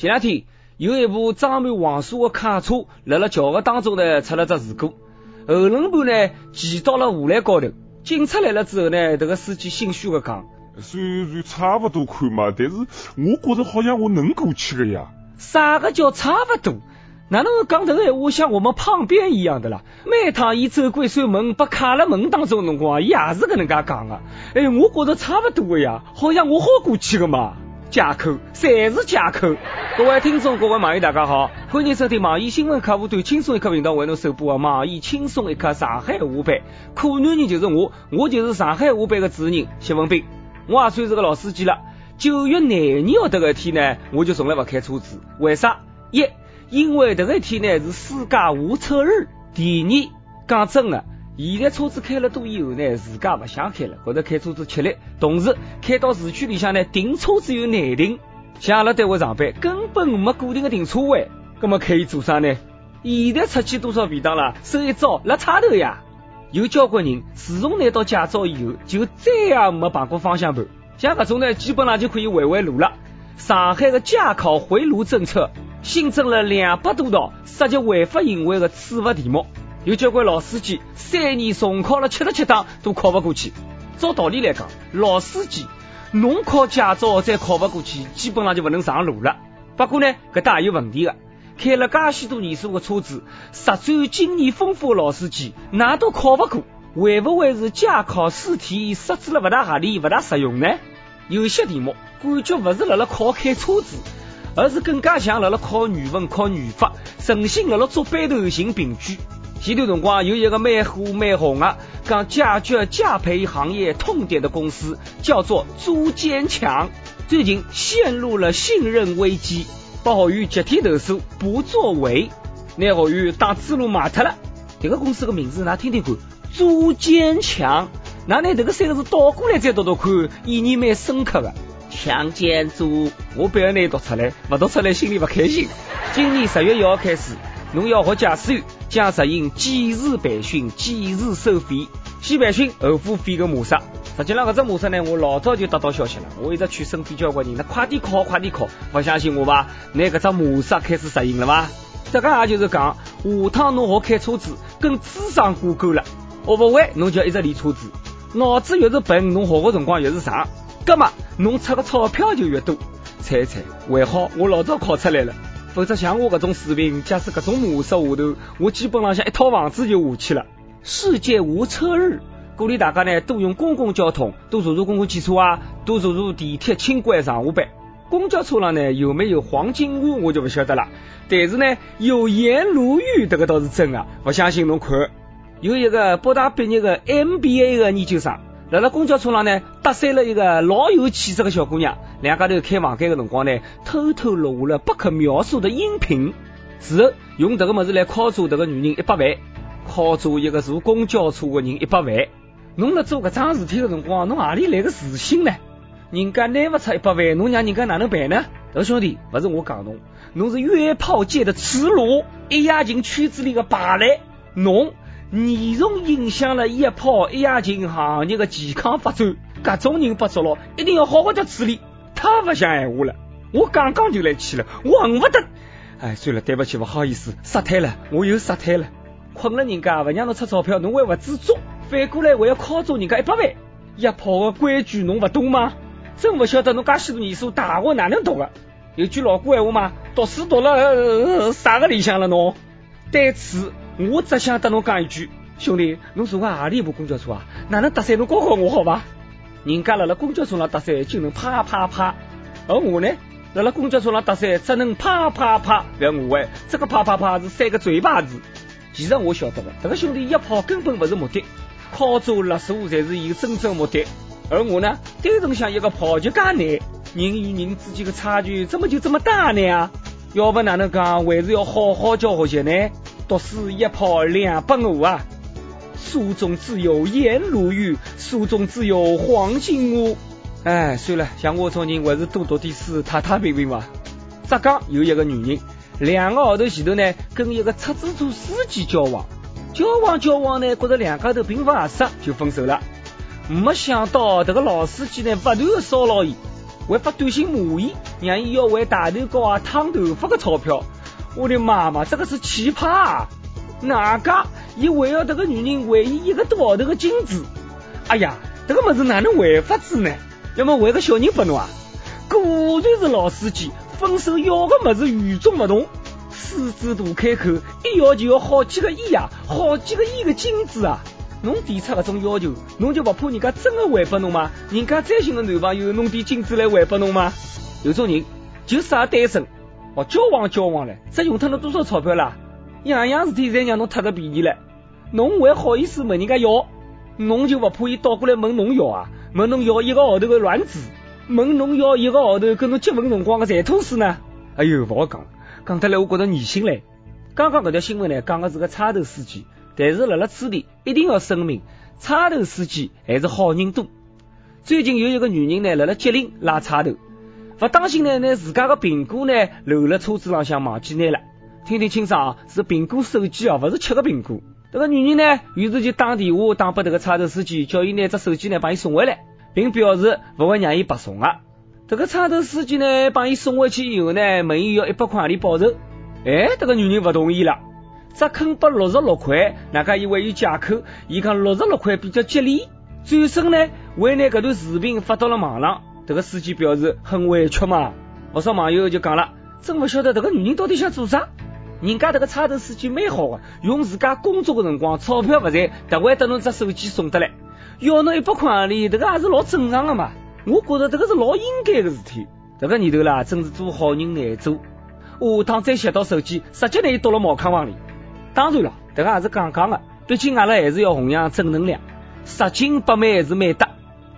前两天有一部装满黄沙的卡车，辣辣桥个当中呢出了只事故，后轮盘呢骑到了护栏高头。警察来了之后呢，这个司机心虚的讲：“虽然差不多看嘛，但是我觉着好像我能过去的呀。”啥个叫差不多？哪能讲这个闲话像我们旁边一样的啦？每趟伊走过扇门，被卡了门当中辰光，伊也是搿能介讲的。哎，我觉着差不多的呀，好像我好过去的嘛。借口，侪是借口。各位听众，各位网友，大家好，欢迎收听网易新闻客户端轻松一刻频道为侬首播的网易轻松一刻上海话版。可男人就是我，我就是上海话版的主持人谢文斌。我也算是个老司机了。九月廿二号这个一天呢，我就从来不开车子。为啥？一，因为这个一天呢是世界无车日。第二，讲真的。现在车子开了多以后呢，自家不想开了，觉得开车子吃力，同时开到市区里向呢，停车子又难停。像阿拉单位上班，根本没固定的停车位，那么可以做啥呢？现在出去多少便当了？收一招拉差头呀！有交关人自从拿到驾照以后，就再也没碰过方向盘。像这种呢，基本上就可以回回路了。上海的驾考回炉政策新增了两百多道涉及违法行为的处罚题目。有交关老司机三年重考了七十七档都考不过去。照道理来讲，老司机侬考驾照再考不过去，基本上就勿能上路了。不过呢，搿搭也有问题的。开了介许多年数的车子，实战经验丰富的老司机，哪都考勿过，会不会是驾考试题设置了勿大合理、勿大实用呢？有些题目感觉勿是辣辣考开车子，而是更加像辣辣考语文、考语法，存心辣辣做班头寻凭据。前段辰光有一个蛮火蛮红的，讲解决驾培行业痛点的公司叫做朱坚强，最近陷入了信任危机，把学员集体投诉不作为，拿学员当猪猡卖脱了。这个公司的名字哪听听看？朱坚强，哪拿这个三个字倒过来再读读看，意义蛮深刻的。强奸猪，我不要拿读出来，不读出来心里不开心。今年十月一号开始。侬要学驾驶员，将实行几日培训，几日收费。先培训后付费的模式。实际上，搿只模式呢，我老早就得到消息了。我一直劝身边交关人，那快点考，快点考。不相信我吧？拿搿只模式开始实行了吧？这个也就是讲，下趟侬学开车子跟智商挂钩了。学不会，侬就一直练车子。脑子越是笨，侬学个辰光越是长。搿么，侬出个钞票就越多。猜猜，还好我老早考出来了。否则像我这种水平，假使这种模式下头，我基本上像一套房子就下去了。世界无车日，鼓励大家呢多用公共交通，多坐坐公共汽车啊，多坐坐地铁、轻轨上下班。公交车上呢有没有黄金屋我就不晓得了，但是呢有颜如玉这个倒是真的，不相信侬看，有一个北大毕业的 MBA 的研究生。在了公交车上呢，搭讪了一个老有气质的小姑娘，两家头开房间的辰光呢，偷偷录下了不可描述的音频，之后用这个么子来敲诈这个女人一百万，敲诈一个坐公交车的人一百万。侬了做搿桩事体的辰光，侬哪里来个自信呢？人家拿不出一百万，侬让人家哪能办呢？这兄弟，不是我讲侬，侬是约炮界的耻辱，一夜情圈子里的败类，侬。严重影响了一炮一夜情行业的健康发展，各种人不抓牢，一定要好好的处理。太不像闲话了，我刚刚就来气了，我恨不得。哎，算了，对不起，不好意思，失态了，我又失态了。困了人家，不让侬出钞票，侬还不知足，反过来还要敲诈人家一百万。一炮的规矩侬不懂吗？真不晓得侬介许多年数大学哪能读的？有句老古闲话嘛，读书读了啥个里向了侬？对此。我只想跟侬讲一句，兄弟，侬坐个何里部公交车啊？哪能搭讪侬教教我好吧？人家辣辣公交车上搭讪就能啪啪啪，而我呢，辣辣公交车上搭讪只能啪啪啪。不要误会，这个啪啪啪是三个嘴巴子。其实我晓得的，这个兄弟一炮根本不是目的，敲诈勒索才是伊真正目的。而我呢，单纯想一个炮就介难，人与人之间的差距怎么就这么大呢？要不哪能讲，还是要好好教学习呢？读书一炮两百五啊！书中自有颜如玉，书中自有黄金屋。哎，算了，像我这种人，还是多读点书，踏踏平平吧。浙江有一个女人，两个号头前头呢，跟一个出租车司机交往，交往交往呢，觉得两家头并不合适，就分手了。没想到这个老司机呢，不断骚扰伊，还发短信骂伊，让伊要还大头膏啊、烫头发的钞票。我的妈妈，这个是奇葩啊！哪家伊还要这个女人还伊一个多号头的金子？哎呀，这个么子哪能还法子呢？要么还个小人拨侬啊？果然是老司机，分手要个么子与众不同。狮子大开口，一要就要好几个亿啊，好几个亿的金子啊！侬提出搿种要求，侬就不怕人家真的还拨侬吗？人家再寻个男朋友，弄点金子来还拨侬吗？有种人就适合单身，哦，交往交往嘞，这用脱侬多少钞票啦？样样事体侪让侬贪着便宜了，侬还好意思问人家要？侬就不怕伊倒过来问侬要啊？问侬要一个号头的卵子？问侬要一个号头跟侬结婚辰光的财土史呢？哎呦，不好讲，讲得来我觉着恶心嘞。刚刚搿条新闻呢，讲的是个差头司机。但是辣辣此地一定要声明，差头司机还是好人多。最近有一个女人呢，辣辣吉林拉差头，不当心呢，拿自家的苹果呢漏了车子浪向忘记拿了。听听清爽，是苹果手机啊，不是吃个苹果。这个女人呢，于是就打电话打拨这个差头司机，叫伊拿只手机呢帮伊送回来，并表示不会让伊白送啊。这个差头司机呢，帮伊送回去以后呢，问伊要一百块钿报酬。哎，这个女人不同意了。只肯拨六十六块，哪家伊为有借口？伊讲六十六块比较吉利。转身呢，为拿搿段视频发到了网上。这个司机表示很委屈嘛。不少网友就讲了，真不晓得这个女人到底想做啥。人家这个差头司机蛮好的，用自家工作的辰光，钞票不赚，特为得侬只手机送得来，要侬一百块钿，这个也是老正常的嘛。我觉得这个是老应该的事体。这个年头啦，真是做好人难做。下趟再拾到手机，直接拿伊丢了茅坑房里。当然了，这个也是讲讲的，毕竟阿拉还是要弘扬正能量，拾金不昧是美德。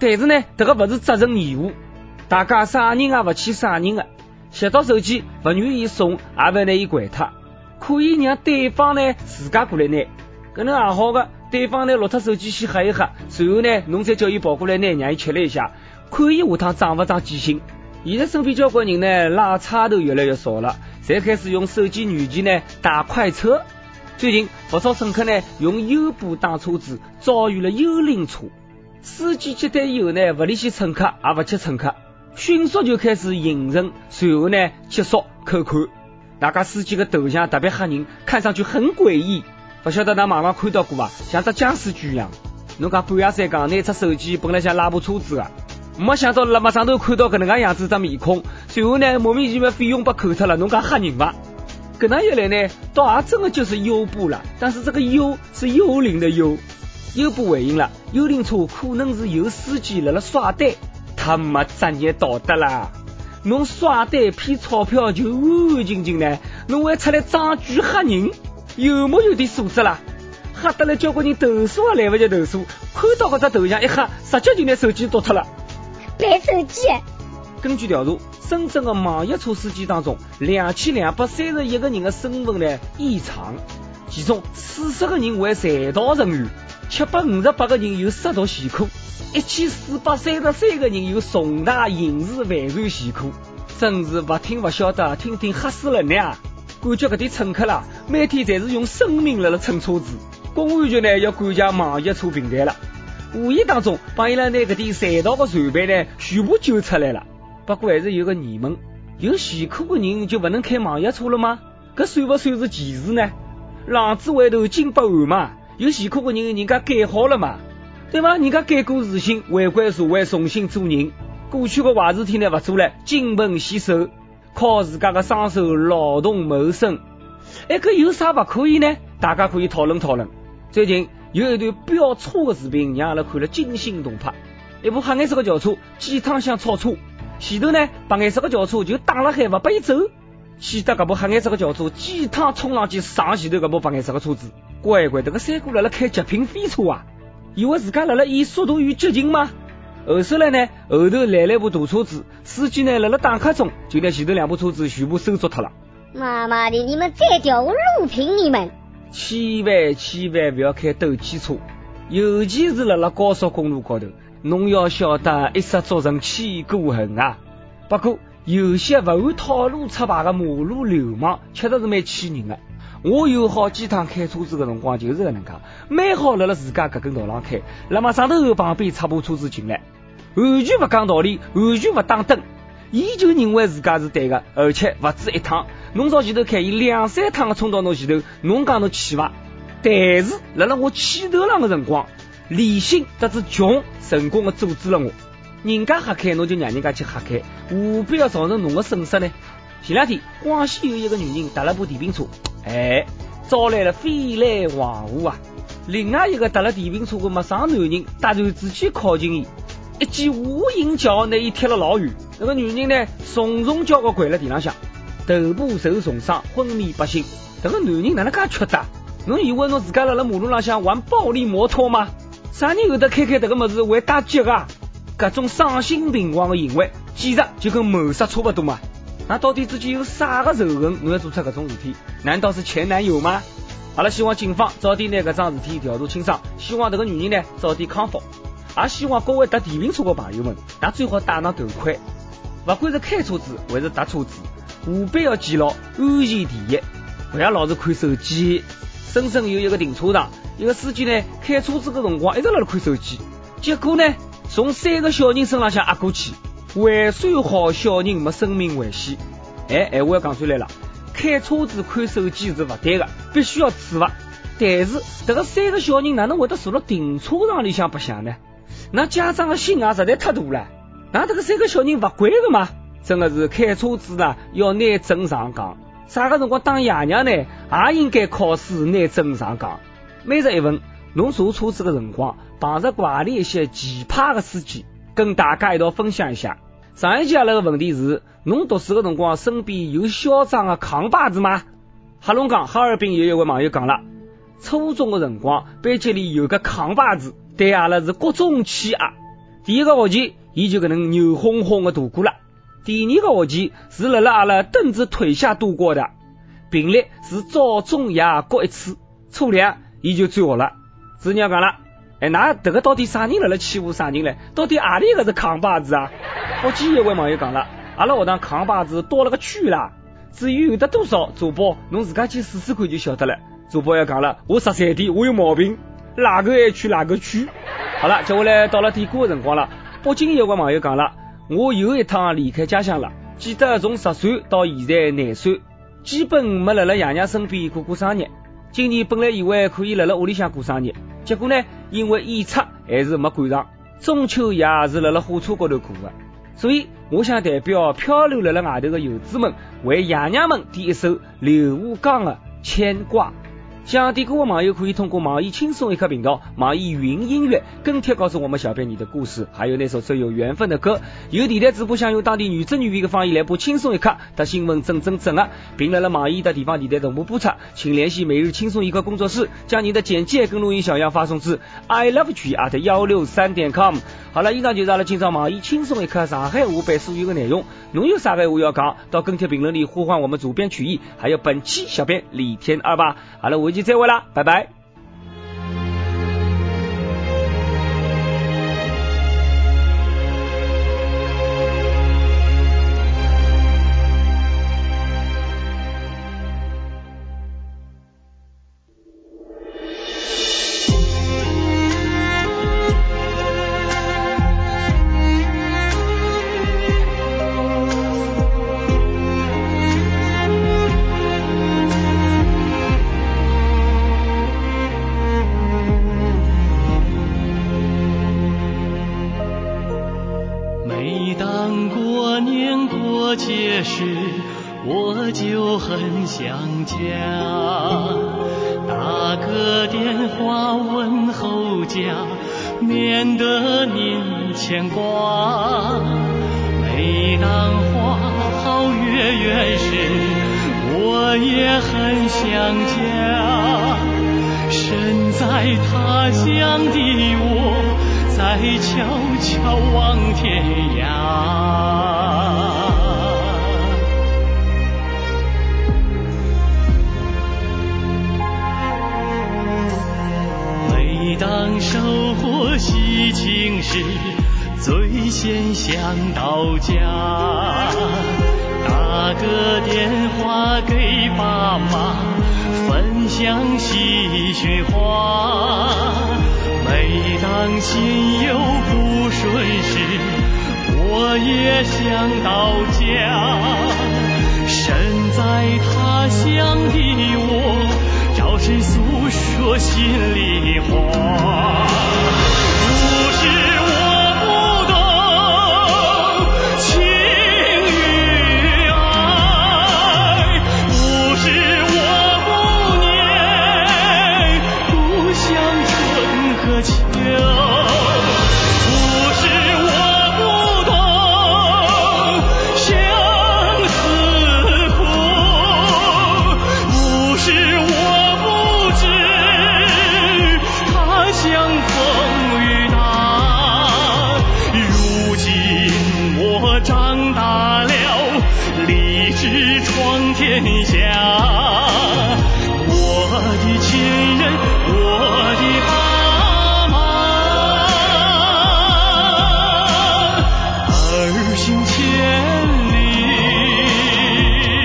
但是呢，这个不是责任义务，大家啥人也不欠啥人的。拾到手机不愿意送，也不拿伊掼脱，可以让对方呢自家过来拿，搿能也好的。对方呢落脱手机先喝一喝，随后呢侬再叫伊跑过来拿，让伊吃了一下，看伊下趟长不长记性。现在身边交关人呢拉差头越来越少了，才开始用手机软件呢打快车。最近不少乘客呢用优步打车子，遭遇了幽灵车。司机接单以后呢，不联系乘客，也不接乘客，迅速就开始迎人，随后呢结束扣款。大家司机的头像特别吓人，看上去很诡异。不晓得在网上看到过吧？像只僵尸剧一样。侬讲半夜三更拿出手机，本来想拉部车子的，没想到辣马上头看到搿能介样子只面孔，随后呢莫名其妙费用被扣脱了，侬讲吓人伐？跟那一来呢，倒也真的就是优步了，但是这个优是幽灵的幽。优步回应了，幽灵车可能是有司机辣辣刷单，他没职业道德啦。侬刷单骗钞票就安安静静呢，侬还出来装句吓人，有没有点素质啦？吓得来交关人投诉也来不及投诉，看到搿只头像一吓，直接就拿手机夺脱了。白手机。根据调查。深圳的网约车司机当中，两千两百三十一个人的身份呢异常，其中四十个人为在逃人员，七百五十八个人有涉毒前科，一千四百三十三个人有重大刑事犯罪前科，真是不听不晓得，听听吓死人呢！感觉搿点乘客啦，每天侪是用生命辣辣乘车子，公安局呢要感谢网约车平台了，无意当中帮伊拉拿搿点在逃的船伴呢全部救出来了。不过还是有个疑问，有前科的人就不能开网约车了吗？搿算不算是歧视呢？浪子回头金不换嘛？有前科的人，人家改好了嘛？对吧？人家改过自新，回归社会，重新做人。过去的坏事体呢不做了，金盆洗手，靠自家的双手劳动谋生。哎，这有啥不可以呢？大家可以讨论讨论。最近有一段飙车的视频，让阿拉看了惊心动魄。一部黑颜色的轿车，几趟想超车。前头呢，白颜色的轿车就挡了海，不拨伊走，气得搿部黑颜色的轿车几趟冲上去撞前头搿部白颜色的车子。乖乖，这个三哥辣辣开极品飞车啊，以为自家辣辣演速度与激情吗？后首来呢，后头来了一部大车子，司机呢辣辣打卡中，就拿前头两部车子全部收捉脱了。妈妈的，你们再叫我录屏你们！千万千万不要开斗气车，尤其是辣辣高速公路高头。侬要晓得，一失足成千古恨啊！不过有些不按套路出牌的马路流氓，确实是蛮气人的。我有好几趟开车子的辰光就是搿能介，蛮好辣辣自家搿根道上开，那么上头旁边插部车子进来，完全勿讲道理，完全勿打灯，伊就认为自家是对的，而且勿止一趟，侬朝前头开，伊两三趟的冲到侬前头，侬讲侬气伐？但是辣辣我气头浪的辰光，理性得知穷成功的阻止了我。人家瞎开，侬就让人家去瞎开，何必要造成侬的损失呢？前两天广西有一个女人踏了部电瓶车，哎，招来了飞来横祸啊！另外一个踏了电瓶车的陌生男人突然之间靠近伊，一记无影脚拿伊踢了老远。那个女人呢，重重叫个跪了地浪向，头部受重伤，昏迷不醒。这个男人哪能介缺德？侬以为侬自家辣辣马路浪向玩暴力摩托吗？啥人有得开开这个么子会打劫啊？各种丧心病狂的行为，简直就跟谋杀差不多嘛！那到底之间有啥个仇恨，侬要做出搿种事体？难道是前男友吗？阿拉希望警方早点拿搿桩事体调查清爽，希望这个女人呢早点康复，也希望各位搭电瓶车的朋友们，那最好戴上头盔，不管是开车子还是搭车子，务必要记牢安全第一，不要老是看手机。深圳有一个停车场，一个司机呢开车子的辰光一直辣辣看手机，结果呢从三个小人身上向压过去。还算好，小人没生命危险。哎，闲话要讲出来了，开车子看手机是不对的，必须要处罚。但是这个三个小人哪能会得坐到停车场里向白相呢？那家长的心啊实在太大了。那这个三个小人不乖的嘛？真的是开车子呢要拿证上岗，啥个辰光当爷娘呢也应该考试拿证上岗。每日一问，侬坐车子的辰光碰着过何里一些奇葩的司机？跟大家一道分享一下。上一期阿拉个问题是：侬读书个辰光身边有嚣张的扛把子吗？黑龙江哈尔滨有一位网友讲了，初中的辰光班级里有个扛把子，对阿拉是各种欺压。第一个学期，伊就搿能牛哄哄的度过了；第二个学期是辣辣阿拉凳子腿下度过的，频率是早中夜各一次。初两，伊就转学了。子娘讲了。哎，那这个到底啥人辣辣欺负啥人嘞？到底阿里个是扛把子啊？福建一位网友讲了，阿拉学堂扛把子多了个区啦，至于有得多少，主播侬自家去试试看就晓得了。主播要讲了，我十三点，我有毛病，哪个爱去哪个区。好了，接下来到了点歌的辰光了。北京有位网友讲了，我又一趟离开家乡了，记得从十岁到现在廿岁，基本没辣辣爷娘身边过过生日。今年本来以为可以辣辣屋里向过生日。结果呢，因为演出还是没赶上，中秋夜是辣辣火车高头过的，所以我想代表漂流辣辣外头的游子们，为爷娘们点一首刘和刚的《牵挂》。想点歌的网友可以通过网易轻松一刻频道、网易云音乐跟帖告诉我们小编你的故事，还有那首最有缘分的歌。有电台主播想用当地女真语言的方言来播轻松一刻的新闻，真真真啊，并来了网易的地方电台同步播出，请联系每日轻松一刻工作室，将您的简介跟录音小样发送至 i love you at 幺六三点 com。好了，以上就是阿拉今朝网易轻松一刻上海话版所有的内容。侬有啥个话要讲，到跟帖评论里呼唤我们主编曲艺，还有本期小编李天二吧。好了，下期再会啦，拜拜。夜时，我就很想家，打个电话问候家，免得您牵挂。每当花好月圆时，我也很想家。身在他乡的我，在悄悄望天涯。想到家。打个电话给爸妈，分享喜讯话。每当心有不顺时，我也想到家。身在他乡的我，找谁诉说心里话？他乡风雨大。如今我长大了，立志闯天下。我的亲人，我的爸妈，儿行千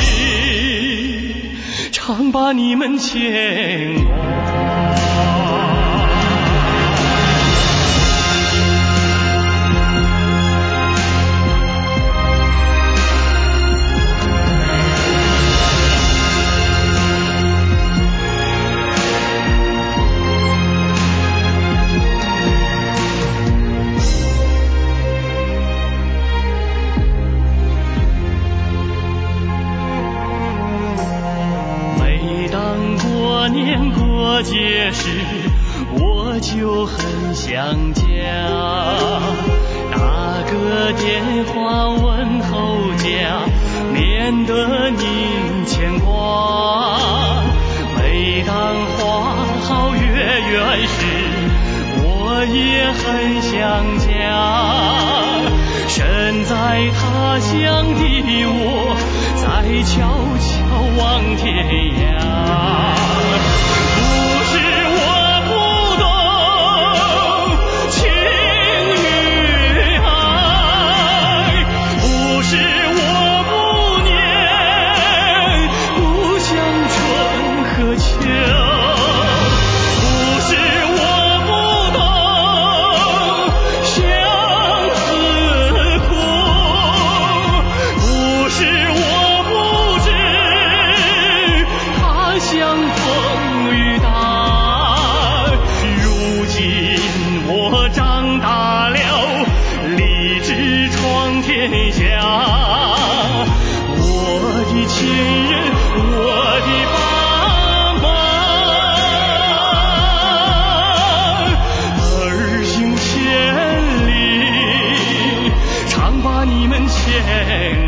里，常把你们牵挂。想家，打个电话问候家，免得您牵挂。每当花好月圆时，我也很想家。身在他乡的我，在悄悄望天天。